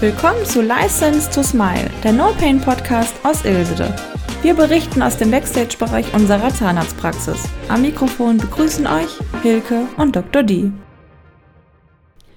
Willkommen zu License to Smile, der No Pain Podcast aus Ilsede. Wir berichten aus dem Backstage-Bereich unserer Zahnarztpraxis. Am Mikrofon begrüßen euch Hilke und Dr. D.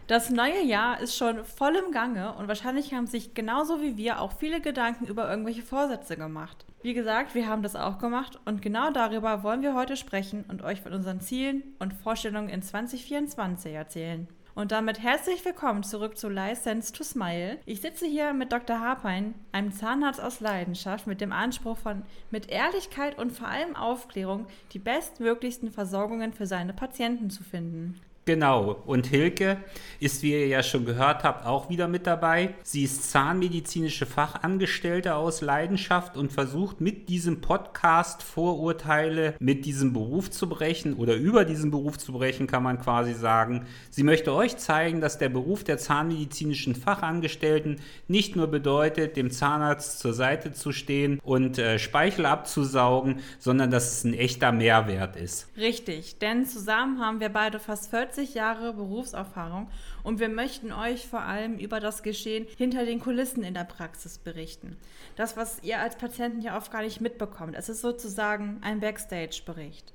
Das neue Jahr ist schon voll im Gange und wahrscheinlich haben sich genauso wie wir auch viele Gedanken über irgendwelche Vorsätze gemacht. Wie gesagt, wir haben das auch gemacht und genau darüber wollen wir heute sprechen und euch von unseren Zielen und Vorstellungen in 2024 erzählen. Und damit herzlich willkommen zurück zu License to Smile. Ich sitze hier mit Dr. Harpein, einem Zahnarzt aus Leidenschaft, mit dem Anspruch von mit Ehrlichkeit und vor allem Aufklärung die bestmöglichsten Versorgungen für seine Patienten zu finden. Genau, und Hilke ist, wie ihr ja schon gehört habt, auch wieder mit dabei. Sie ist zahnmedizinische Fachangestellte aus Leidenschaft und versucht mit diesem Podcast Vorurteile mit diesem Beruf zu brechen oder über diesen Beruf zu brechen, kann man quasi sagen. Sie möchte euch zeigen, dass der Beruf der zahnmedizinischen Fachangestellten nicht nur bedeutet, dem Zahnarzt zur Seite zu stehen und äh, Speichel abzusaugen, sondern dass es ein echter Mehrwert ist. Richtig, denn zusammen haben wir beide fast 40 40 Jahre Berufserfahrung und wir möchten euch vor allem über das Geschehen hinter den Kulissen in der Praxis berichten. Das, was ihr als Patienten ja oft gar nicht mitbekommt. Es ist sozusagen ein Backstage-Bericht.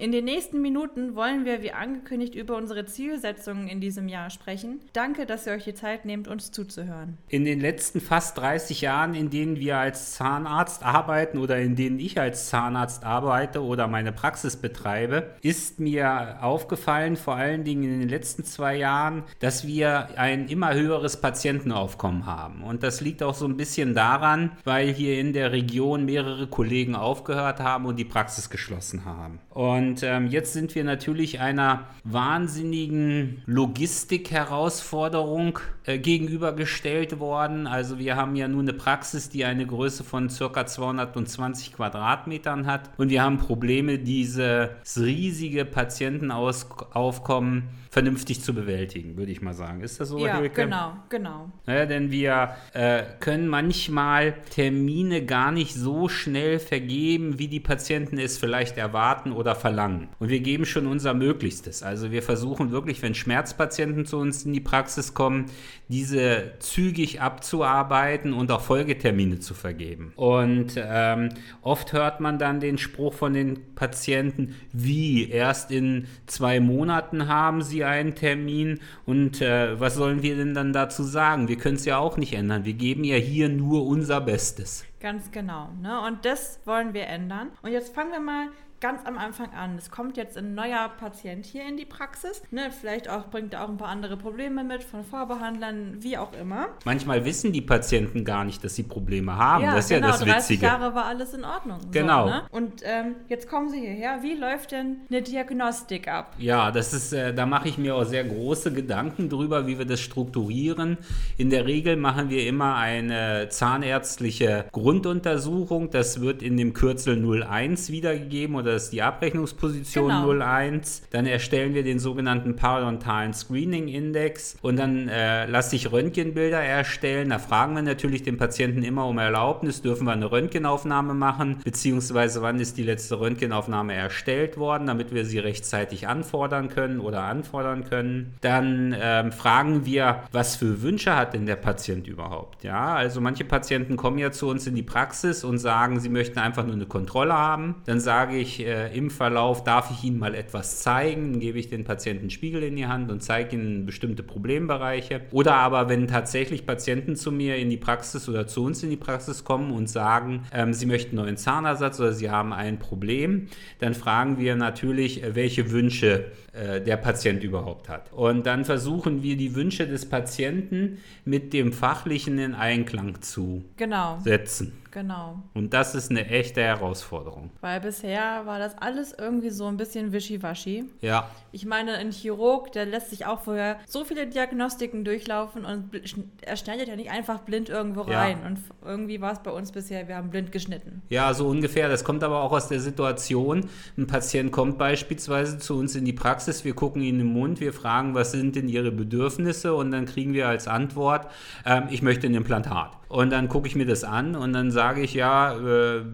In den nächsten Minuten wollen wir, wie angekündigt, über unsere Zielsetzungen in diesem Jahr sprechen. Danke, dass ihr euch die Zeit nehmt, uns zuzuhören. In den letzten fast 30 Jahren, in denen wir als Zahnarzt arbeiten oder in denen ich als Zahnarzt arbeite oder meine Praxis betreibe, ist mir aufgefallen, vor allen Dingen in den letzten zwei Jahren, dass wir ein immer höheres Patientenaufkommen haben. Und das liegt auch so ein bisschen daran, weil hier in der Region mehrere Kollegen aufgehört haben und die Praxis geschlossen haben. Und und ähm, jetzt sind wir natürlich einer wahnsinnigen Logistik-Herausforderung äh, gegenübergestellt worden. Also wir haben ja nun eine Praxis, die eine Größe von ca. 220 Quadratmetern hat. Und wir haben Probleme, dieses riesige Patientenaufkommen vernünftig zu bewältigen, würde ich mal sagen. Ist das so, ja, Hilke? genau, genau. Naja, denn wir äh, können manchmal Termine gar nicht so schnell vergeben, wie die Patienten es vielleicht erwarten oder verlangen. Und wir geben schon unser Möglichstes. Also wir versuchen wirklich, wenn Schmerzpatienten zu uns in die Praxis kommen, diese zügig abzuarbeiten und auch Folgetermine zu vergeben. Und ähm, oft hört man dann den Spruch von den Patienten, wie erst in zwei Monaten haben sie einen Termin und äh, was sollen wir denn dann dazu sagen? Wir können es ja auch nicht ändern. Wir geben ja hier nur unser Bestes. Ganz genau. Ne? Und das wollen wir ändern. Und jetzt fangen wir mal ganz am Anfang an. Es kommt jetzt ein neuer Patient hier in die Praxis. Ne, vielleicht auch bringt er auch ein paar andere Probleme mit von Vorbehandlern, wie auch immer. Manchmal wissen die Patienten gar nicht, dass sie Probleme haben. Ja, das ist genau, ja das 30 Witzige. Jahre war alles in Ordnung. Genau. So, ne? Und ähm, jetzt kommen sie hierher. Wie läuft denn eine Diagnostik ab? Ja, das ist, äh, da mache ich mir auch sehr große Gedanken drüber, wie wir das strukturieren. In der Regel machen wir immer eine zahnärztliche Grunduntersuchung. Das wird in dem Kürzel 01 wiedergegeben oder das ist die Abrechnungsposition Genau. 01. Dann erstellen wir den sogenannten parodontalen Screening Index und dann äh, lasse ich Röntgenbilder erstellen. Da fragen wir natürlich den Patienten immer um Erlaubnis, dürfen wir eine Röntgenaufnahme machen, beziehungsweise wann ist die letzte Röntgenaufnahme erstellt worden, damit wir sie rechtzeitig anfordern können oder anfordern können. Dann ähm, fragen wir, was für Wünsche hat denn der Patient überhaupt? Ja, also manche Patienten kommen ja zu uns in die Praxis und sagen, sie möchten einfach nur eine Kontrolle haben. Dann sage ich, äh, im Verlauf darf ich Ihnen mal etwas zeigen, dann gebe ich den Patienten einen Spiegel in die Hand und zeige Ihnen bestimmte Problembereiche. Oder aber, wenn tatsächlich Patienten zu mir in die Praxis oder zu uns in die Praxis kommen und sagen, ähm, sie möchten einen neuen Zahnersatz oder sie haben ein Problem, dann fragen wir natürlich, äh, welche Wünsche äh, der Patient überhaupt hat. Und dann versuchen wir die Wünsche des Patienten mit dem Fachlichen in Einklang zu Genau, setzen. Genau. Und das ist eine echte Herausforderung. Weil bisher war das alles irgendwie so ein bisschen wischiwaschi. Ja, Ich meine, ein Chirurg, der lässt sich auch vorher so viele Diagnostiken durchlaufen und er schneidet ja nicht einfach blind irgendwo Ja. rein. Und irgendwie war es bei uns bisher, wir haben blind geschnitten. Ja, so ungefähr. Das kommt aber auch aus der Situation. Ein Patient kommt beispielsweise zu uns in die Praxis, wir gucken ihn im Mund, wir fragen, was sind denn Ihre Bedürfnisse und dann kriegen wir als Antwort, ähm, ich möchte ein Implantat. Und dann gucke ich mir das an und dann sage ich, ja, äh,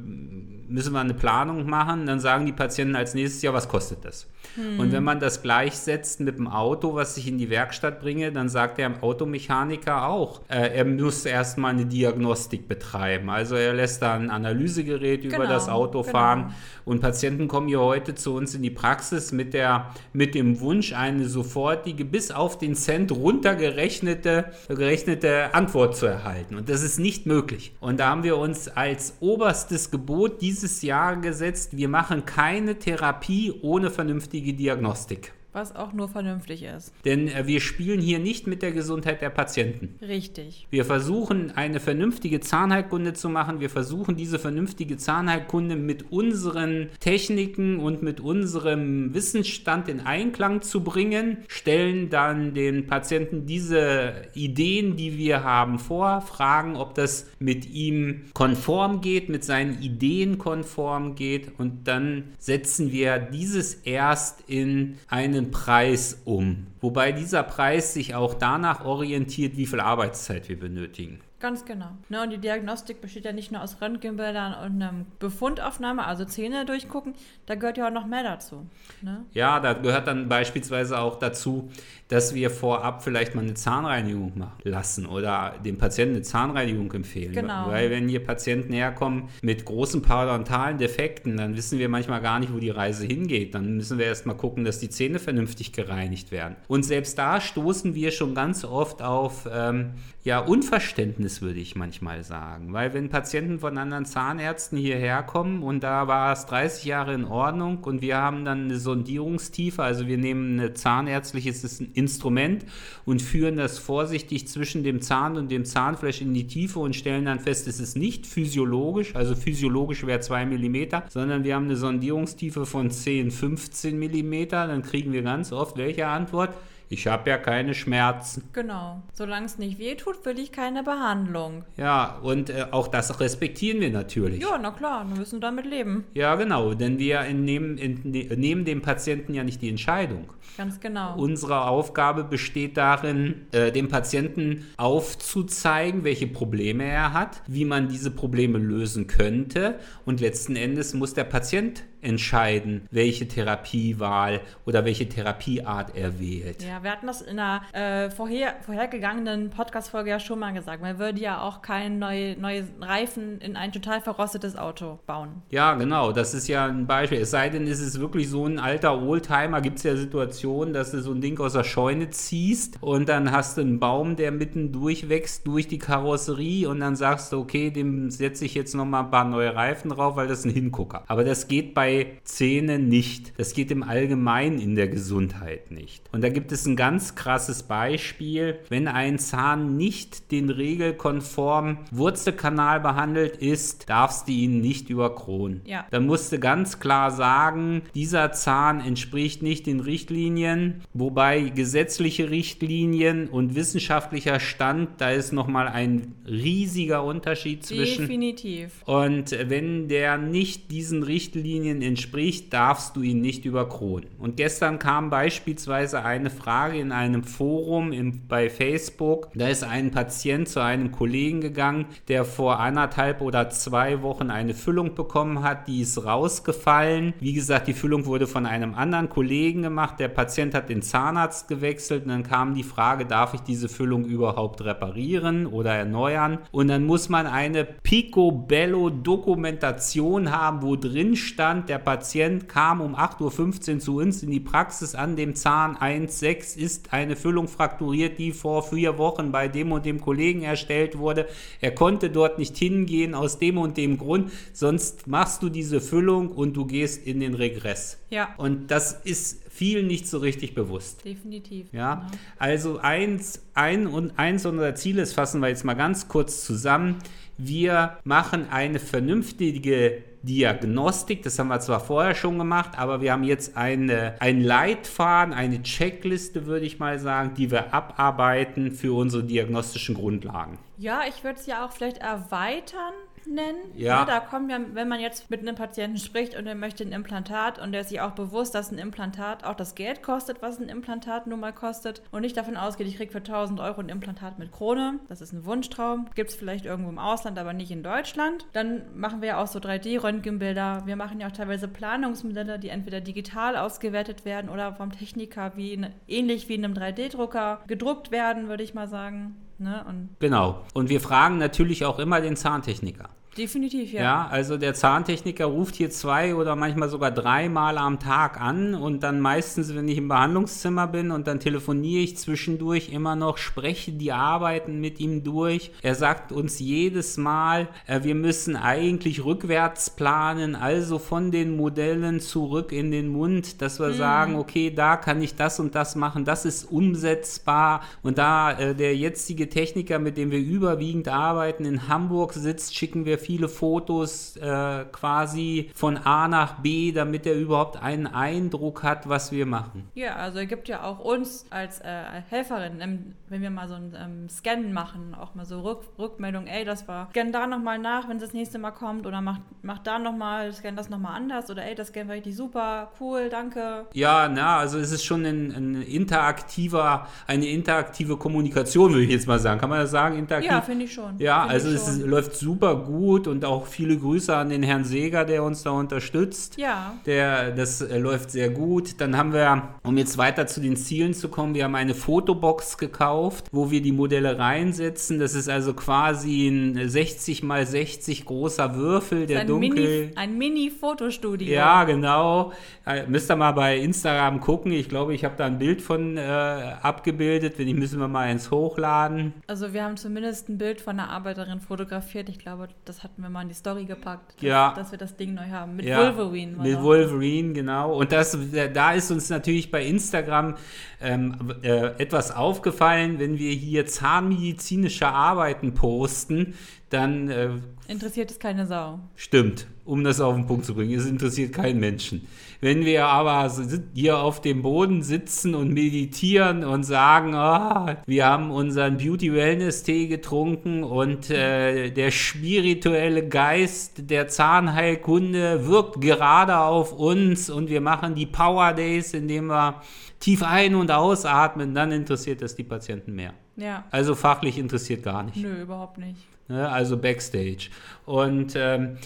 müssen wir eine Planung machen. Dann sagen die Patienten als nächstes, ja, was kostet das? Hm. Und wenn man das gleichsetzt mit dem Auto, was ich in die Werkstatt bringe, dann sagt der Automechaniker auch, äh, er muss erstmal eine Diagnostik betreiben. Also er lässt da ein Analysegerät genau, über das Auto genau. fahren. Und Patienten kommen hier heute zu uns in die Praxis mit, der, mit dem Wunsch, eine sofortige, bis auf den Cent runtergerechnete gerechnete Antwort zu erhalten. Und das ist nicht möglich. Und da haben wir uns als oberstes Gebot dieses Jahr gesetzt, wir machen keine Therapie ohne vernünftige Diagnostik. Was auch nur vernünftig ist. Denn äh, wir spielen hier nicht mit der Gesundheit der Patienten. Richtig. Wir versuchen eine vernünftige Zahnheilkunde zu machen. Wir versuchen diese vernünftige Zahnheilkunde mit unseren Techniken und mit unserem Wissensstand in Einklang zu bringen, stellen dann den Patienten diese Ideen, die wir haben, vor, fragen, ob das mit ihm konform geht, mit seinen Ideen konform geht und dann setzen wir dieses erst in einen Preis um, wobei dieser Preis sich auch danach orientiert, wie viel Arbeitszeit wir benötigen. Ganz genau. Ne, und die Diagnostik besteht ja nicht nur aus Röntgenbildern und einer Befundaufnahme, also Zähne durchgucken, da gehört ja auch noch mehr dazu. Ne? Ja, da gehört dann beispielsweise auch dazu, dass wir vorab vielleicht mal eine Zahnreinigung machen lassen oder dem Patienten eine Zahnreinigung empfehlen. Genau. Weil wenn hier Patienten herkommen mit großen parodontalen Defekten, dann wissen wir manchmal gar nicht, wo die Reise hingeht. Dann müssen wir erst mal gucken, dass die Zähne vernünftig gereinigt werden. Und selbst da stoßen wir schon ganz oft auf ähm, ja, Unverständnis, würde ich manchmal sagen. Weil wenn Patienten von anderen Zahnärzten hierher kommen und da war es 30 Jahre in Ordnung und wir haben dann eine Sondierungstiefe, also wir nehmen ein zahnärztliches Instrument und führen das vorsichtig zwischen dem Zahn und dem Zahnfleisch in die Tiefe und stellen dann fest, es ist nicht physiologisch, also physiologisch wäre 2 mm, sondern wir haben eine Sondierungstiefe von 10, 15 mm, dann kriegen wir ganz oft welche Antwort? Ich habe ja keine Schmerzen. Genau. Solange es nicht wehtut, will ich keine Behandlung. Ja, und äh, auch das respektieren wir natürlich. Ja, na klar, wir müssen damit leben. Ja, genau, denn wir nehmen, nehmen dem Patienten ja nicht die Entscheidung. Ganz genau. Unsere Aufgabe besteht darin, äh, dem Patienten aufzuzeigen, welche Probleme er hat, wie man diese Probleme lösen könnte und letzten Endes muss der Patient entscheiden, welche Therapiewahl oder welche Therapieart er wählt. Ja, wir hatten das in einer äh, vorher, vorhergegangenen Podcast-Folge ja schon mal gesagt. Man würde ja auch keinen neue, neue Reifen in ein total verrostetes Auto bauen. Ja, genau. Das ist ja ein Beispiel. Es sei denn, es ist wirklich so ein alter Oldtimer. Gibt es ja Situationen, dass du so ein Ding aus der Scheune ziehst und dann hast du einen Baum, der mitten durchwächst durch die Karosserie und dann sagst du, okay, dem setze ich jetzt nochmal ein paar neue Reifen drauf, weil das ist ein Hingucker. Aber das geht bei Zähnen nicht. Das geht im Allgemeinen in der Gesundheit nicht. Und da gibt es ein ganz krasses Beispiel. Wenn ein Zahn nicht den regelkonformen Wurzelkanal behandelt ist, darfst du ihn nicht überkronen. Ja. Dann musst du ganz klar sagen, dieser Zahn entspricht nicht den Richtlinien, wobei gesetzliche Richtlinien und wissenschaftlicher Stand, da ist nochmal ein riesiger Unterschied zwischen. Definitiv. Und wenn der nicht diesen Richtlinien entspricht, darfst du ihn nicht überkronen. Und gestern kam beispielsweise eine Frage in einem Forum im, bei Facebook. Da ist ein Patient zu einem Kollegen gegangen, der vor anderthalb oder zwei Wochen eine Füllung bekommen hat. Die ist rausgefallen. Wie gesagt, die Füllung wurde von einem anderen Kollegen gemacht. Der Patient hat den Zahnarzt gewechselt und dann kam die Frage, darf ich diese Füllung überhaupt reparieren oder erneuern? Und dann muss man eine Picobello-Dokumentation haben, wo drin stand, der der Patient kam um 8.15 Uhr zu uns in die Praxis an dem Zahn 1.6 ist eine Füllung frakturiert, die vor vier Wochen bei dem und dem Kollegen erstellt wurde. Er konnte dort nicht hingehen aus dem und dem Grund, sonst machst du diese Füllung und du gehst in den Regress. Ja. Und das ist vielen nicht so richtig bewusst. Definitiv. Ja, genau. also eins, ein und eins unserer Ziele, das fassen wir jetzt mal ganz kurz zusammen. Wir machen eine vernünftige Diagnostik, das haben wir zwar vorher schon gemacht, aber wir haben jetzt eine, einen Leitfaden, eine Checkliste, würde ich mal sagen, die wir abarbeiten für unsere diagnostischen Grundlagen. Ja, ich würde es ja auch vielleicht erweitern nennen. Ja. Da kommen ja, wenn man jetzt mit einem Patienten spricht und er möchte ein Implantat und der ist sich auch bewusst, dass ein Implantat auch das Geld kostet, was ein Implantat nun mal kostet und nicht davon ausgeht, ich kriege für 1000 Euro ein Implantat mit Krone. Das ist ein Wunschtraum. Gibt es vielleicht irgendwo im Ausland, aber nicht in Deutschland. Dann machen wir ja auch so 3D-Röntgenbilder. Wir machen ja auch teilweise Planungsmodelle, die entweder digital ausgewertet werden oder vom Techniker wie in, ähnlich wie in einem 3D-Drucker gedruckt werden, würde ich mal sagen. Ne? Und Genau. Und wir fragen natürlich auch immer den Zahntechniker. Definitiv, ja. Ja. also der Zahntechniker ruft hier zwei oder manchmal sogar dreimal am Tag an und dann meistens, wenn ich im Behandlungszimmer bin und dann telefoniere ich zwischendurch immer noch, spreche die Arbeiten mit ihm durch. Er sagt uns jedes Mal, äh, wir müssen eigentlich rückwärts planen, also von den Modellen zurück in den Mund, dass wir sagen, okay, da kann ich das und das machen, das ist umsetzbar und da äh, der jetzige Techniker, mit dem wir überwiegend arbeiten, in Hamburg sitzt, schicken wir viele Fotos äh, quasi von A nach B, damit er überhaupt einen Eindruck hat, was wir machen. Ja, also er gibt ja auch uns als äh, Helferin, wenn wir mal so ein ähm, Scan machen, auch mal so Rück Rückmeldung, ey, das war, scan da nochmal nach, wenn es das nächste Mal kommt oder mach, mach da nochmal, scan das nochmal anders oder ey, das Scan war richtig super, cool, danke. Ja, na, also es ist schon ein, ein interaktiver, eine interaktive Kommunikation, würde ich jetzt mal sagen. Kann man das sagen? Interaktiv? Ja, finde ich schon. Ja, Find also es ist, läuft super gut und auch viele Grüße an den Herrn Seger, der uns da unterstützt. Ja. Der, das äh, läuft sehr gut. Dann haben wir, um jetzt weiter zu den Zielen zu kommen, wir haben eine Fotobox gekauft, wo wir die Modelle reinsetzen. Das ist also quasi ein 60 mal 60 großer Würfel, der ein dunkel. Mini, ein Mini-Fotostudio. Ja, genau. Äh, müsst ihr mal bei Instagram gucken. Ich glaube, ich habe da ein Bild von äh, abgebildet. Wenn nicht, müssen wir mal eins hochladen. Also wir haben zumindest ein Bild von einer Arbeiterin fotografiert. Ich glaube, das hatten wir mal in die Story gepackt, dass, Ja. dass wir das Ding neu haben. Mit Ja, Wolverine. Mit das. Wolverine, genau. Und das, da ist uns natürlich bei Instagram ähm, äh, etwas aufgefallen, wenn wir hier zahnmedizinische Arbeiten posten, dann äh, Interessiert es keine Sau. Stimmt, um das auf den Punkt zu bringen. Es interessiert keinen Menschen. Wenn wir aber hier auf dem Boden sitzen und meditieren und sagen, ah, wir haben unseren Beauty-Wellness-Tee getrunken und äh, der spirituelle Geist der Zahnheilkunde wirkt gerade auf uns und wir machen die Power Days, indem wir tief ein- und ausatmen, dann interessiert das die Patienten mehr. Ja. Also fachlich interessiert gar nicht Nö, überhaupt nicht. Ne, also Backstage. Und ähm,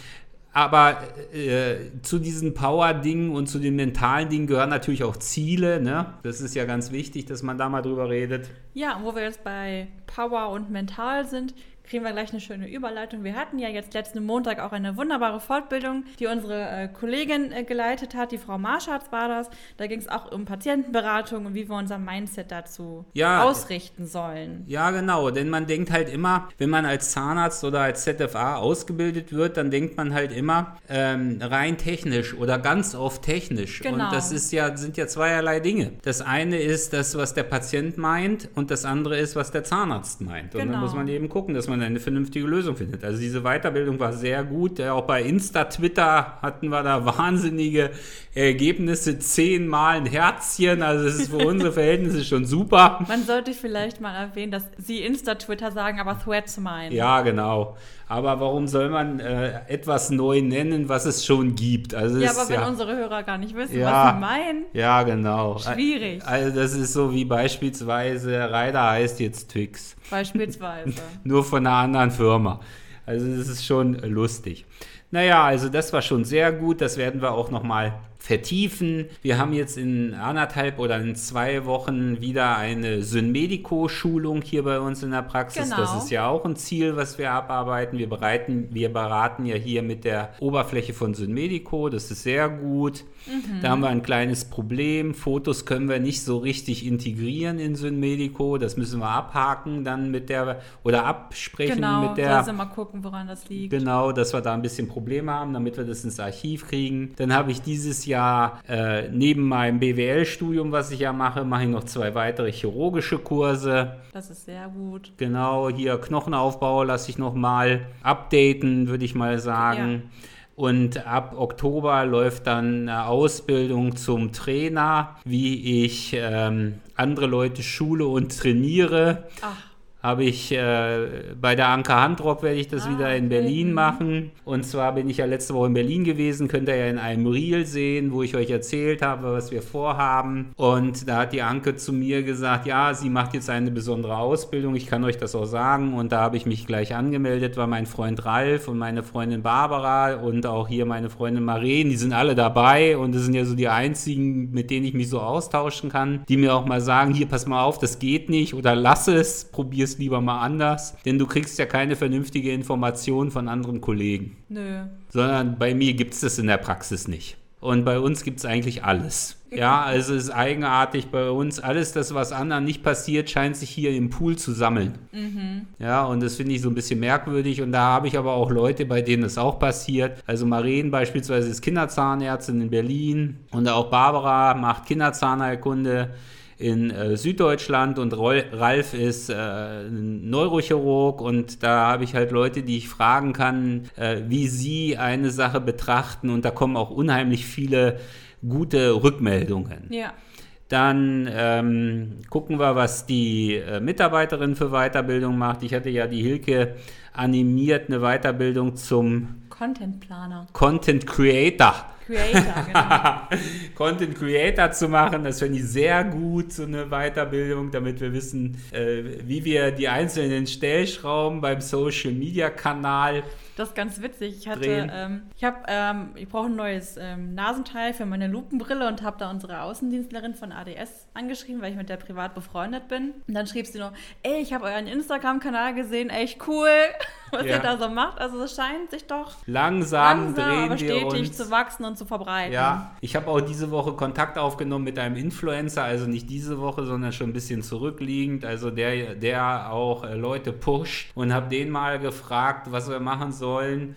aber äh, zu diesen Power-Dingen und zu den mentalen Dingen gehören natürlich auch Ziele. Ne? Das ist ja ganz wichtig, dass man da mal drüber redet. Ja, wo wir jetzt bei Power und Mental sind, kriegen wir gleich eine schöne Überleitung. Wir hatten ja jetzt letzten Montag auch eine wunderbare Fortbildung, die unsere äh, Kollegin äh, geleitet hat, die Frau Marschatz war das. Da ging es auch um Patientenberatung und wie wir unser Mindset dazu Ja. ausrichten sollen. Ja, genau, denn man denkt halt immer, wenn man als Zahnarzt oder als ZFA ausgebildet wird, dann denkt man halt immer ähm, rein technisch oder ganz oft technisch. Genau. Und das ist ja, sind ja zweierlei Dinge. Das eine ist das, was der Patient meint und das andere ist, was der Zahnarzt meint. Und dann Genau. muss man eben gucken, dass man eine vernünftige Lösung findet. Also diese Weiterbildung war sehr gut. Ja, Auch bei Insta, Twitter hatten wir da wahnsinnige Ergebnisse. Zehnmal ein Herzchen. Also das ist für unsere Verhältnisse schon super. Man sollte vielleicht mal erwähnen, dass Sie Insta-Twitter sagen, aber Threads meinen. Ja, genau. Aber warum soll man äh, etwas neu nennen, was es schon gibt? Also Ja, aber wenn ja, unsere Hörer gar nicht wissen, Ja. was sie meinen, ja, genau. Schwierig. Also das ist so wie beispielsweise Ryder heißt jetzt Twix, beispielsweise. nur von einer anderen Firma. Also das ist schon lustig. Naja, also das war schon sehr gut. Das werden wir auch noch mal vertiefen. Wir haben jetzt in anderthalb oder in zwei Wochen wieder eine Synmedico-Schulung hier bei uns in der Praxis. Genau. Das ist ja auch ein Ziel, was wir abarbeiten. Wir, bereiten, wir beraten ja hier mit der Oberfläche von Synmedico. Das ist sehr gut. Mhm. Da haben wir ein kleines Problem. Fotos können wir nicht so richtig integrieren in Synmedico. Das müssen wir abhaken dann mit der oder absprechen genau, mit der uns mal gucken, woran das liegt. Genau, dass wir da ein bisschen Probleme haben, damit wir das ins Archiv kriegen. Dann habe ich dieses Jahr äh, neben meinem BWL-Studium, was ich ja mache, mache ich noch zwei weitere chirurgische Kurse. Das ist sehr gut. Genau, hier Knochenaufbau lasse ich noch mal updaten, würde ich mal sagen. Und ab Oktober läuft dann eine Ausbildung zum Trainer, wie ich ähm, andere Leute schule und trainiere. Ach, habe ich äh, bei der Anke Handrock werde ich das Ah, wieder in okay. Berlin Mhm. machen. Und zwar bin ich ja letzte Woche in Berlin gewesen, könnt ihr ja in einem Reel sehen, wo ich euch erzählt habe, was wir vorhaben. Und da hat die Anke zu mir gesagt, ja, sie macht jetzt eine besondere Ausbildung, ich kann euch das auch sagen. Und da habe ich mich gleich angemeldet, weil mein Freund Ralf und meine Freundin Barbara und auch hier meine Freundin Maren, die sind alle dabei und das sind ja so die einzigen, mit denen ich mich so austauschen kann, die mir auch mal sagen, hier pass mal auf, das geht nicht oder lass es, probier es lieber mal anders, denn du kriegst ja keine vernünftige Information von anderen Kollegen, Nö. sondern bei mir gibt es das in der Praxis nicht. Und bei uns gibt es eigentlich alles. Ja, also es ist eigenartig bei uns. Alles das, was anderen nicht passiert, scheint sich hier im Pool zu sammeln. Ja, und das finde ich so ein bisschen merkwürdig. Und da habe ich aber auch Leute, bei denen es auch passiert. Also Maren beispielsweise ist Kinderzahnärztin in Berlin und auch Barbara macht Kinderzahnheilkunde in äh, Süddeutschland und Rol Ralf ist äh, ein Neurochirurg und da habe ich halt Leute, die ich fragen kann, äh, wie sie eine Sache betrachten und da kommen auch unheimlich viele gute Rückmeldungen. Ja. Dann ähm, gucken wir, was die äh, Mitarbeiterin für Weiterbildung macht. Ich hatte ja die Hilke animiert, eine Weiterbildung zum Contentplaner. Content Creator. Creator, genau. Content Creator zu machen, das finde ich sehr gut, so eine Weiterbildung, damit wir wissen, äh, wie wir die einzelnen Stellschrauben beim Social Media Kanal Das ist ganz witzig. Ich hatte, ähm, ich habe, ähm, ich brauche ein neues ähm, Nasenteil für meine Lupenbrille und habe da unsere Außendienstlerin von ADS angeschrieben, weil ich mit der privat befreundet bin. Und dann schrieb sie nur, ey, ich habe euren Instagram-Kanal gesehen, echt cool, was Ja. ihr da so macht. Also es scheint sich doch langsam, langsam, drehen aber wir stetig uns. zu wachsen und zu verbreiten. Ja, ich habe auch diese Woche Kontakt aufgenommen mit einem Influencer, also nicht diese Woche, sondern schon ein bisschen zurückliegend, also der, der auch äh, Leute pusht und habe den mal gefragt, was wir machen sollen,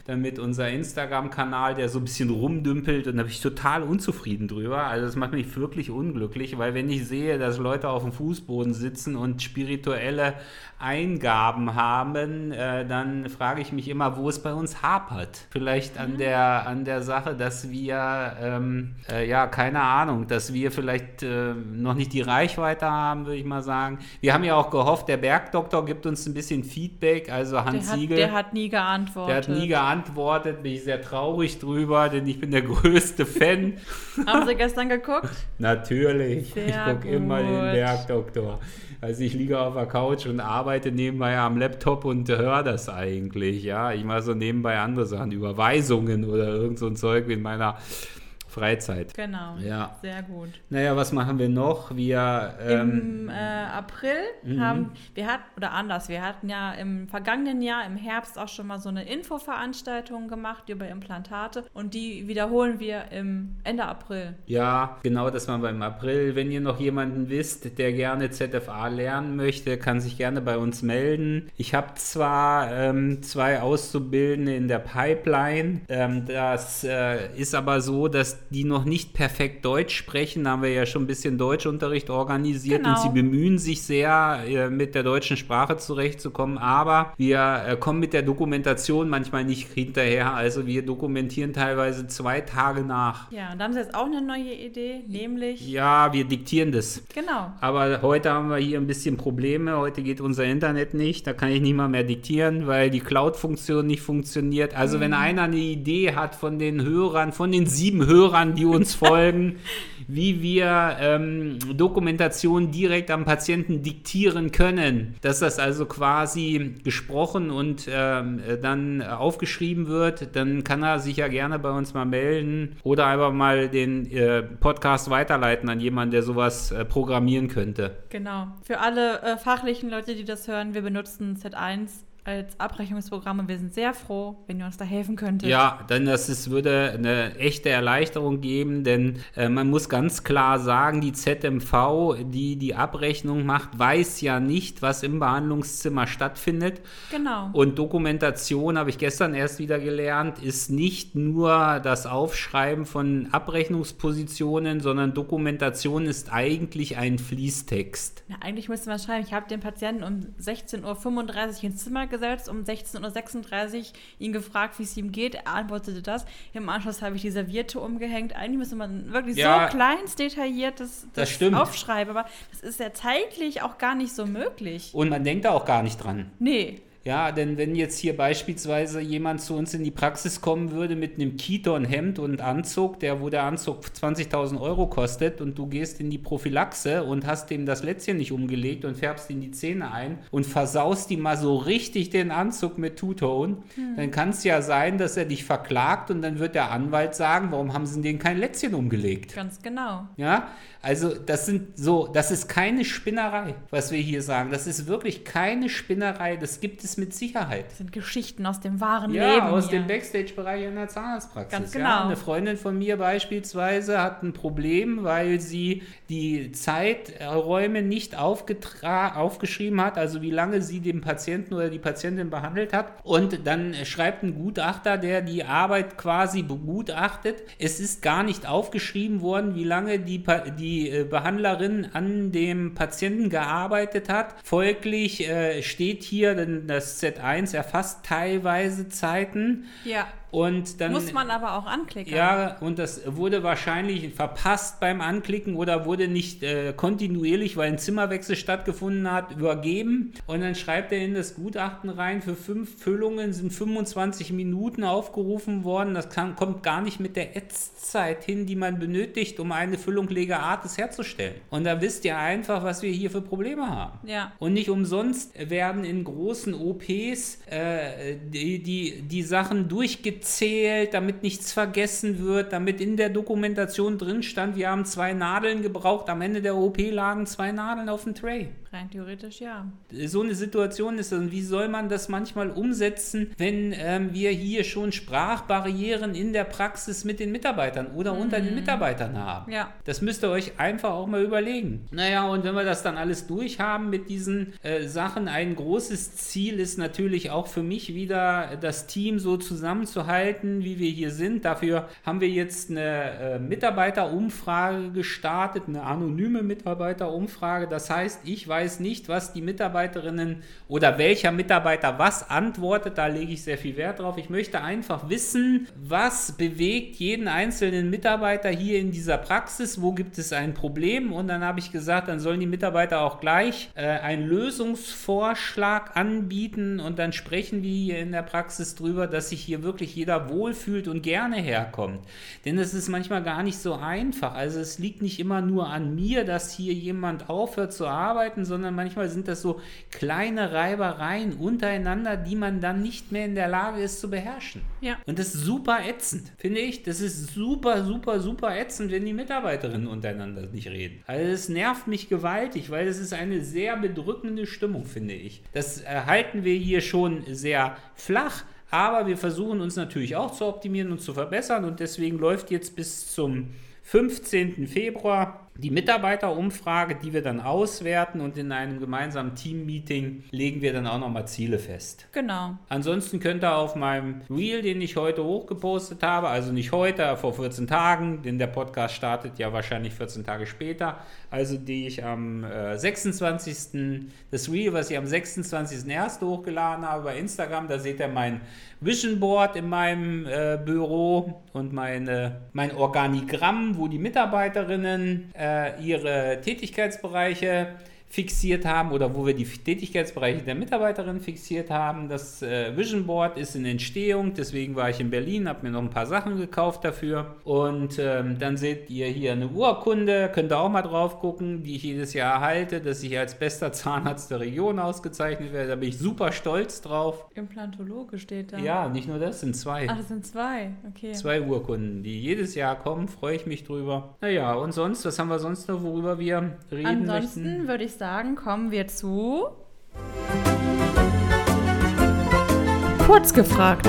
damit unser Instagram-Kanal, der so ein bisschen rumdümpelt und da bin ich total unzufrieden drüber. Also das macht mich wirklich unglücklich, weil wenn ich sehe, dass Leute auf dem Fußboden sitzen und spirituelle Eingaben haben, äh, dann frage ich mich immer, wo es bei uns hapert. Vielleicht an der an der Sache, dass wir ähm, äh, ja keine Ahnung, dass wir vielleicht äh, noch nicht die Reichweite haben, würde ich mal sagen. Wir haben ja auch gehofft, der Bergdoktor gibt uns ein bisschen Feedback, also Der Hans hat, Siegel. der hat nie geantwortet. Der hat nie geantwortet, bin ich sehr traurig drüber, denn ich bin der größte Fan. Haben Sie gestern geguckt? Natürlich. Sehr ich gucke immer den. Bergdoktor. Also ich liege auf der Couch und arbeite nebenbei am Laptop und höre das eigentlich. Ja, ich mache so nebenbei andere Sachen, Überweisungen oder irgend so ein Zeug in meiner Freizeit. Genau. Ja. Sehr gut. Naja, was machen wir noch? Wir ähm, Im äh, April Mhm. haben wir hatten, oder anders, wir hatten ja im vergangenen Jahr im Herbst auch schon mal so eine Infoveranstaltung gemacht über Implantate und die wiederholen wir im Ende April. Ja, genau, das war beim April. Wenn ihr noch jemanden wisst, der gerne ZFA lernen möchte, kann sich gerne bei uns melden. Ich habe zwar ähm, zwei Auszubildende in der Pipeline, ähm, das äh, ist aber so, dass die noch nicht perfekt Deutsch sprechen. Da haben wir ja schon ein bisschen Deutschunterricht organisiert Genau. und sie bemühen sich sehr, äh, mit der deutschen Sprache zurechtzukommen. Aber wir äh, kommen mit der Dokumentation manchmal nicht hinterher. Also wir dokumentieren teilweise zwei Tage nach. Ja, und da haben sie jetzt auch eine neue Idee, nämlich Ja, wir diktieren das. genau. Aber heute haben wir hier ein bisschen Probleme. Heute geht unser Internet nicht. Da kann ich nicht mal mehr diktieren, weil die Cloud-Funktion nicht funktioniert. Also wenn einer eine Idee hat von den Hörern, von den sieben Hörern, die uns folgen, wie wir ähm, Dokumentation direkt am Patienten diktieren können, dass das also quasi gesprochen und ähm, äh, dann aufgeschrieben wird, dann kann er sich ja gerne bei uns mal melden oder einfach mal den äh, Podcast weiterleiten an jemanden, der sowas äh, programmieren könnte. Genau. Für alle äh, fachlichen Leute, die das hören, wir benutzen Z1 als Abrechnungsprogramm und wir sind sehr froh, wenn ihr uns da helfen könntet. Ja, denn das ist, würde eine echte Erleichterung geben, denn äh, man muss ganz klar sagen, die ZMV, die die Abrechnung macht, weiß ja nicht, was im Behandlungszimmer stattfindet. Genau. Und Dokumentation, habe ich gestern erst wieder gelernt, ist nicht nur das Aufschreiben von Abrechnungspositionen, sondern Dokumentation ist eigentlich ein Fließtext. Ja, eigentlich müsste man schreiben, ich habe den Patienten um 16.35 Uhr ins Zimmer gesetzt, um 16.36 Uhr ihn gefragt, wie es ihm geht. Er antwortete das. Im Anschluss habe ich die Serviette umgehängt. Eigentlich müsste man wirklich Ja, so kleins detailliert das, das stimmt. aufschreiben, aber das ist ja zeitlich auch gar nicht so möglich. Und man denkt da auch gar nicht dran. Nee. Ja, denn wenn jetzt hier beispielsweise jemand zu uns in die Praxis kommen würde mit einem Kiton-Hemd und Anzug, der, wo der Anzug 20.000 Euro kostet und du gehst in die Prophylaxe und hast dem das Lätzchen nicht umgelegt und färbst ihm die Zähne ein und versaust ihm mal so richtig den Anzug mit Two-Tone, dann kann es ja sein, dass er dich verklagt und dann wird der Anwalt sagen, warum haben sie denen kein Lätzchen umgelegt? Ganz genau. Ja, also das sind so, das ist keine Spinnerei, was wir hier sagen. Das ist wirklich keine Spinnerei. Das gibt es mit Sicherheit. Das sind Geschichten aus dem wahren Ja, Leben. aus hier. dem Backstage-Bereich in der Zahnarztpraxis. Ganz Ja, genau. eine Freundin von mir beispielsweise hat ein Problem, weil sie die Zeiträume nicht aufgeschrieben hat, also wie lange sie den Patienten oder die Patientin behandelt hat. Und dann schreibt ein Gutachter, der die Arbeit quasi begutachtet. Es ist gar nicht aufgeschrieben worden, wie lange die, Pa- die äh, Behandlerin an dem Patienten gearbeitet hat. Folglich äh, steht hier, denn das Z1 erfasst teilweise Zeiten. Ja. Und dann Muss man aber auch anklicken. ja, und das wurde wahrscheinlich verpasst beim Anklicken oder wurde nicht äh, kontinuierlich, weil ein Zimmerwechsel stattgefunden hat, übergeben. Und dann schreibt er in das Gutachten rein, für fünf Füllungen sind 25 Minuten aufgerufen worden. Das kann, kommt gar nicht mit der Ätzzeit hin, die man benötigt, um eine Füllung Lega Artis herzustellen. Und da wisst ihr einfach, was wir hier für Probleme haben. Ja. Und nicht umsonst werden in großen OPs äh, die, die, die Sachen durchgezählt, damit nichts vergessen wird, damit in der Dokumentation drin stand, wir haben zwei Nadeln gebraucht, am Ende der OP lagen zwei Nadeln auf dem Tray. Rein theoretisch ja. So eine Situation ist das. Und wie soll man das manchmal umsetzen, wenn ähm, wir hier schon Sprachbarrieren in der Praxis mit den Mitarbeitern oder unter den Mitarbeitern haben? Ja. Das müsst ihr euch einfach auch mal überlegen. Naja, und wenn wir das dann alles durchhaben mit diesen äh, Sachen, ein großes Ziel ist natürlich auch für mich wieder, das Team so zusammenzuhalten, wie wir hier sind. Dafür haben wir jetzt eine äh, Mitarbeiterumfrage gestartet, eine anonyme Mitarbeiterumfrage. Das heißt, ich weiß nicht, was die Mitarbeiterinnen oder welcher Mitarbeiter was antwortet. Da lege ich sehr viel Wert drauf. Ich möchte einfach wissen, was bewegt jeden einzelnen Mitarbeiter hier in dieser Praxis, wo gibt es ein Problem. Und dann habe ich gesagt, dann sollen die Mitarbeiter auch gleich äh, einen Lösungsvorschlag anbieten und dann sprechen wir hier in der Praxis drüber, dass sich hier wirklich jeder wohlfühlt und gerne herkommt. Denn es ist manchmal gar nicht so einfach. Also es liegt nicht immer nur an mir, dass hier jemand aufhört zu arbeiten, sondern manchmal sind das so kleine Reibereien untereinander, die man dann nicht mehr in der Lage ist zu beherrschen. Ja. Und das ist super ätzend, finde ich. Das ist super, super, super ätzend, wenn die Mitarbeiterinnen untereinander nicht reden. Also es nervt mich gewaltig, weil es ist eine sehr bedrückende Stimmung, finde ich. Das äh, halten wir hier schon sehr flach. Aber wir versuchen uns natürlich auch zu optimieren und zu verbessern. Und deswegen läuft jetzt bis zum 15. Februar die Mitarbeiterumfrage, die wir dann auswerten und in einem gemeinsamen Team-Meeting legen wir dann auch nochmal Ziele fest. Genau. Ansonsten könnt ihr auf meinem Reel, den ich heute hochgepostet habe, also nicht heute, vor 14 Tagen, denn der Podcast startet ja wahrscheinlich 14 Tage später, also die ich am äh, 26. das Reel, was ich am 26.01. hochgeladen habe bei Instagram, da seht ihr mein Vision Board in meinem äh, Büro und meine, mein Organigramm, wo die Mitarbeiterinnen äh, ihre Tätigkeitsbereiche fixiert haben oder wo wir die Tätigkeitsbereiche der Mitarbeiterin fixiert haben. Das äh, Vision Board ist in Entstehung, deswegen war ich in Berlin, habe mir noch ein paar Sachen gekauft dafür. Und ähm, dann seht ihr hier eine Urkunde, könnt ihr auch mal drauf gucken, die ich jedes Jahr erhalte, dass ich als bester Zahnarzt der Region ausgezeichnet werde. Da bin ich super stolz drauf. Implantologe steht da. Ja, nicht nur das, sind zwei. Ach, das sind zwei. Okay. Zwei Urkunden, die jedes Jahr kommen, freue ich mich drüber. Naja, und sonst, was haben wir sonst noch, worüber wir reden Ansonsten möchten? würde ich sagen, kommen wir zu. Kurz gefragt.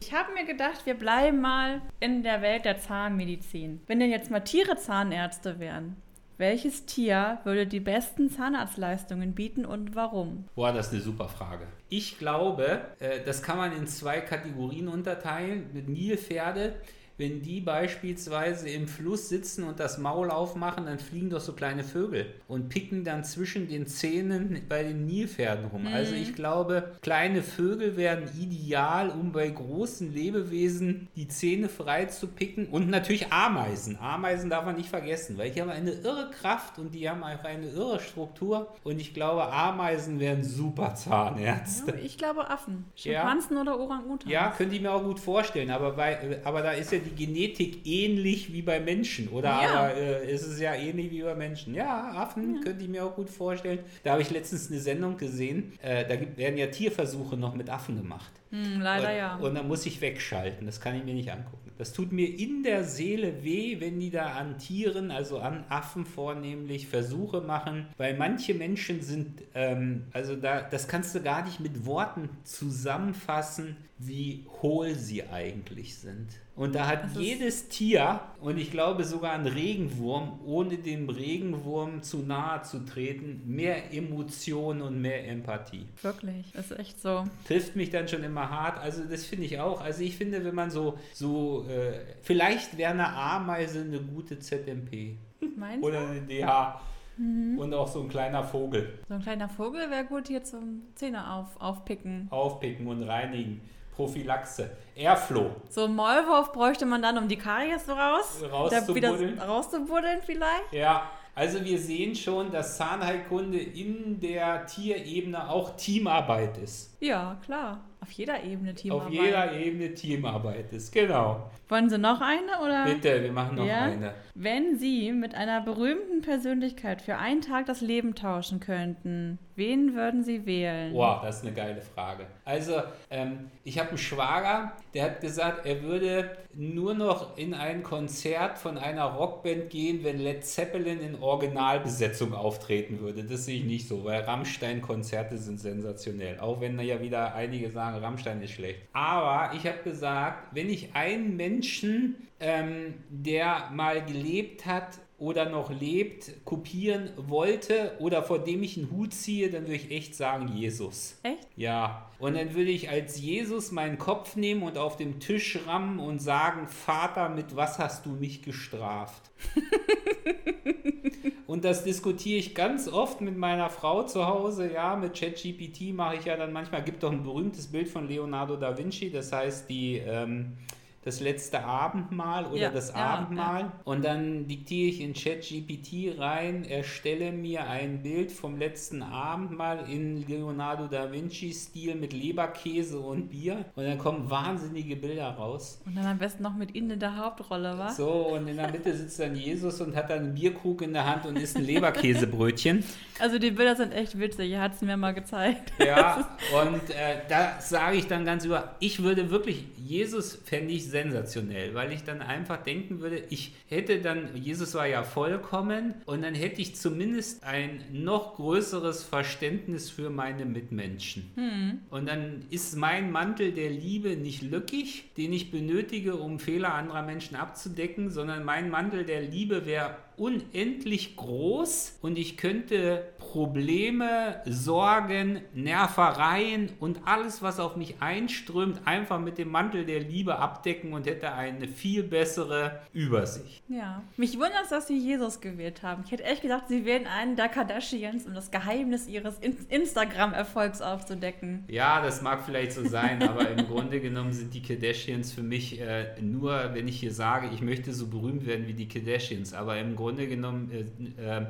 Ich habe mir gedacht, wir bleiben mal in der Welt der Zahnmedizin. Wenn denn jetzt mal Tiere Zahnärzte wären, welches Tier würde die besten Zahnarztleistungen bieten und warum? Boah, das ist eine super Frage. Ich glaube, äh, das kann man in zwei Kategorien unterteilen. Mit Nilpferde wenn die beispielsweise im Fluss sitzen und das Maul aufmachen, dann fliegen doch so kleine Vögel und picken dann zwischen den Zähnen bei den Nilpferden rum. Mhm. Also ich glaube, kleine Vögel wären ideal, um bei großen Lebewesen die Zähne frei zu picken und natürlich Ameisen. Ameisen darf man nicht vergessen, weil die haben eine irre Kraft und die haben einfach eine irre Struktur und ich glaube, Ameisen wären super Zahnärzte. Ja, ich glaube Affen. Schimpansen ja. oder Orang-Utan. Ja, könnte ich mir auch gut vorstellen, aber, bei, aber da ist ja die Genetik ähnlich wie bei Menschen, oder? Ja. Aber äh, ist es ja ähnlich wie bei Menschen. Ja, Affen ja. könnte ich mir auch gut vorstellen. Da habe ich letztens eine Sendung gesehen, äh, da gibt, werden ja Tierversuche noch mit Affen gemacht. Hm, leider und, ja. Und dann muss ich wegschalten. Das kann ich mir nicht angucken. Das tut mir in der Seele weh, wenn die da an Tieren, also an Affen vornehmlich, Versuche machen. Weil manche Menschen sind, ähm, also da, das kannst du gar nicht mit Worten zusammenfassen, wie hohl sie eigentlich sind. Und da hat jedes Tier, und ich glaube sogar ein Regenwurm, ohne dem Regenwurm zu nahe zu treten, mehr Emotion und mehr Empathie. Wirklich, das ist echt so. Trifft mich dann schon immer hart. Also das finde ich auch. Also ich finde, wenn man so, so äh, vielleicht wäre eine Ameise eine gute ZMP. Meinst Oder eine DH. Mhm. Und auch so ein kleiner Vogel. So ein kleiner Vogel wäre gut hier zum Zähne auf, aufpicken. Aufpicken und reinigen. Prophylaxe. Airflow. So ein Maulwurf bräuchte man dann, um die Karies so raus, rauszubuddeln. rauszubuddeln vielleicht. Ja, also wir sehen schon, dass Zahnheilkunde in der Tierebene auch Teamarbeit ist. Ja, klar. Auf jeder Ebene Teamarbeit. Auf jeder Ebene Teamarbeit ist, genau. Wollen Sie noch eine oder? Bitte, wir machen noch ja? eine. Wenn Sie mit einer berühmten Persönlichkeit für einen Tag das Leben tauschen könnten, wen würden Sie wählen? Boah, das ist eine geile Frage. Also, ähm, ich habe einen Schwager, der hat gesagt, er würde nur noch in ein Konzert von einer Rockband gehen, wenn Led Zeppelin in Originalbesetzung auftreten würde. Das sehe ich nicht so, weil Rammstein-Konzerte sind sensationell. Auch wenn ja wieder einige sagen, Rammstein ist schlecht. Aber ich habe gesagt, wenn ich einen Menschen, ähm, der mal gelebt hat, oder noch lebt, kopieren wollte oder vor dem ich einen Hut ziehe, dann würde ich echt sagen Jesus. Echt? Ja. Und dann würde ich als Jesus meinen Kopf nehmen und auf dem Tisch rammen und sagen, Vater, mit was hast du mich gestraft? und das diskutiere ich ganz oft mit meiner Frau zu Hause. Ja, mit ChatGPT mache ich ja dann manchmal, gibt doch ein berühmtes Bild von Leonardo da Vinci, das heißt die... Ähm, das letzte Abendmahl oder ja, das Abendmahl ja. und dann diktiere ich in ChatGPT rein, erstelle mir ein Bild vom letzten Abendmahl in Leonardo da Vinci-Stil mit Leberkäse und Bier und dann kommen wahnsinnige Bilder raus. Und dann am besten noch mit Ihnen in der Hauptrolle, was? So, und in der Mitte sitzt dann Jesus und hat dann einen Bierkrug in der Hand und isst ein Leberkäsebrötchen. Also die Bilder sind echt witzig, er hat es mir mal gezeigt. Ja, und äh, da sage ich dann ganz über, ich würde wirklich, Jesus fände ich sensationell, weil ich dann einfach denken würde, ich hätte dann, Jesus war ja vollkommen und dann hätte ich zumindest ein noch größeres Verständnis für meine Mitmenschen. Hm. Und dann ist mein Mantel der Liebe nicht lückig, den ich benötige, um Fehler anderer Menschen abzudecken, sondern mein Mantel der Liebe wäre unendlich groß und ich könnte Probleme, Sorgen, Nervereien und alles, was auf mich einströmt, einfach mit dem Mantel der Liebe abdecken und hätte eine viel bessere Übersicht. Ja, mich wundert es, dass Sie Jesus gewählt haben. Ich hätte echt gedacht, Sie wählen einen der Kardashians, um das Geheimnis Ihres In Instagram-Erfolgs aufzudecken. Ja, das mag vielleicht so sein, aber im Grunde genommen sind die Kardashians für mich äh, nur, wenn ich hier sage, ich möchte so berühmt werden wie die Kardashians, aber im Grunde genommen äh, äh,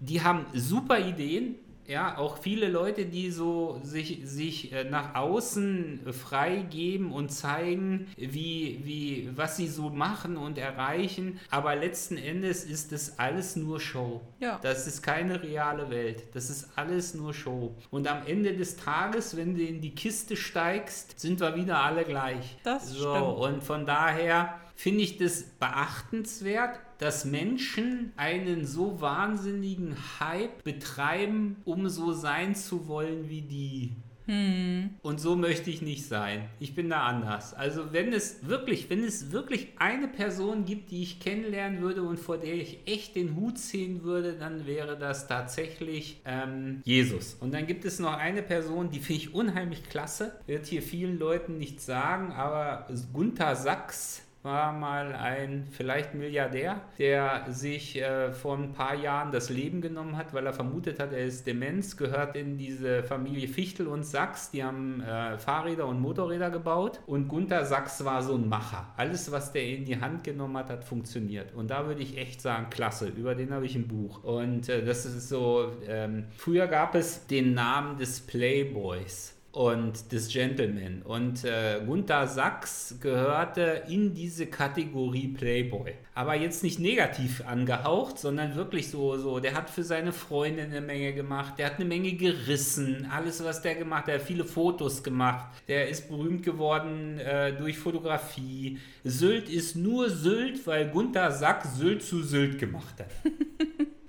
die haben super Ideen. Ja, auch viele Leute, die so sich, sich äh, nach außen freigeben und zeigen, wie, wie, was sie so machen und erreichen. Aber letzten Endes ist das alles nur Show. Ja. Das ist keine reale Welt. Das ist alles nur Show. Und am Ende des Tages, wenn du in die Kiste steigst, sind wir wieder alle gleich. Das so, stimmt. Und von daher finde ich das beachtenswert, dass Menschen einen so wahnsinnigen Hype betreiben, um so sein zu wollen wie die. Hm. Und so möchte ich nicht sein. Ich bin da anders. Also wenn es wirklich, wenn es wirklich eine Person gibt, die ich kennenlernen würde und vor der ich echt den Hut ziehen würde, dann wäre das tatsächlich ähm, Jesus. Und dann gibt es noch eine Person, die finde ich unheimlich klasse. Wird hier vielen Leuten nicht sagen, aber Gunther Sachs war mal ein vielleicht Milliardär, der sich äh, vor ein paar Jahren das Leben genommen hat, weil er vermutet hat, er ist Demenz, gehört in diese Familie Fichtel und Sachs. Die haben äh, Fahrräder und Motorräder gebaut. Und Gunther Sachs war so ein Macher. Alles, was der in die Hand genommen hat, hat funktioniert. Und da würde ich echt sagen, klasse. Über den habe ich ein Buch. Und äh, das ist so, ähm, früher gab es den Namen des Playboys und des Gentleman. Und äh, Gunther Sachs gehörte in diese Kategorie Playboy. Aber jetzt nicht negativ angehaucht, sondern wirklich so, so, der hat für seine Freundin eine Menge gemacht, der hat eine Menge gerissen, alles, was der gemacht hat, der hat viele Fotos gemacht, der ist berühmt geworden äh, durch Fotografie. Sylt ist nur Sylt, weil Gunther Sachs Sylt zu Sylt gemacht hat.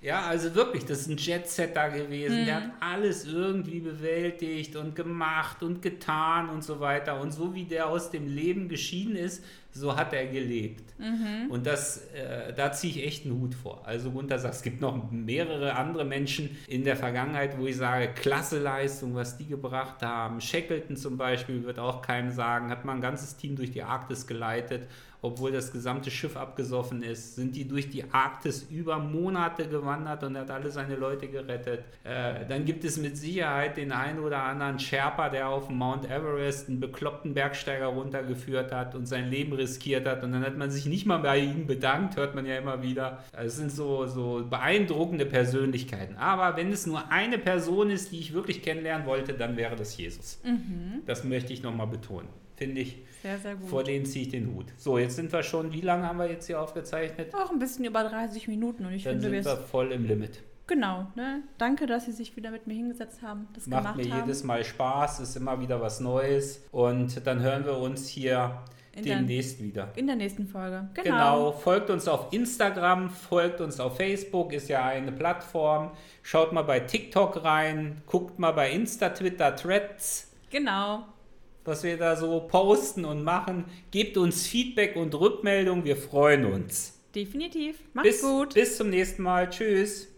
Ja, also wirklich, das ist ein Jetsetter gewesen. Mhm. Der hat alles irgendwie bewältigt und gemacht und getan und so weiter. Und so wie der aus dem Leben geschieden ist, so hat er gelebt. Mhm. Und das, äh, da ziehe ich echt einen Hut vor. Also Gunther sagt, es gibt noch mehrere andere Menschen in der Vergangenheit, wo ich sage, klasse Leistung, was die gebracht haben. Shackleton zum Beispiel wird auch keinem sagen, hat mal ein ganzes Team durch die Arktis geleitet obwohl das gesamte Schiff abgesoffen ist, sind die durch die Arktis über Monate gewandert und hat alle seine Leute gerettet. Äh, dann gibt es mit Sicherheit den einen oder anderen Sherpa, der auf Mount Everest einen bekloppten Bergsteiger runtergeführt hat und sein Leben riskiert hat und dann hat man sich nicht mal bei ihm bedankt, hört man ja immer wieder. Es sind so, so beeindruckende Persönlichkeiten. Aber wenn es nur eine Person ist, die ich wirklich kennenlernen wollte, dann wäre das Jesus. Mhm. Das möchte ich nochmal betonen finde ich. Sehr, sehr gut. Vor denen ziehe ich den Hut. So, jetzt sind wir schon, wie lange haben wir jetzt hier aufgezeichnet? Auch ein bisschen über 30 Minuten und ich Dann finde, sind wir voll im Limit. Genau, ne? Danke, dass Sie sich wieder mit mir hingesetzt haben. Das Macht mir haben. jedes Mal Spaß, ist immer wieder was Neues. Und dann hören wir uns hier in demnächst der, wieder. In der nächsten Folge. Genau. genau. Folgt uns auf Instagram, folgt uns auf Facebook, ist ja eine Plattform. Schaut mal bei TikTok rein, guckt mal bei Insta, Twitter, Threads. Genau was wir da so posten und machen. Gebt uns Feedback und Rückmeldung, wir freuen uns. Definitiv. Macht's bis, gut. Bis zum nächsten Mal. Tschüss.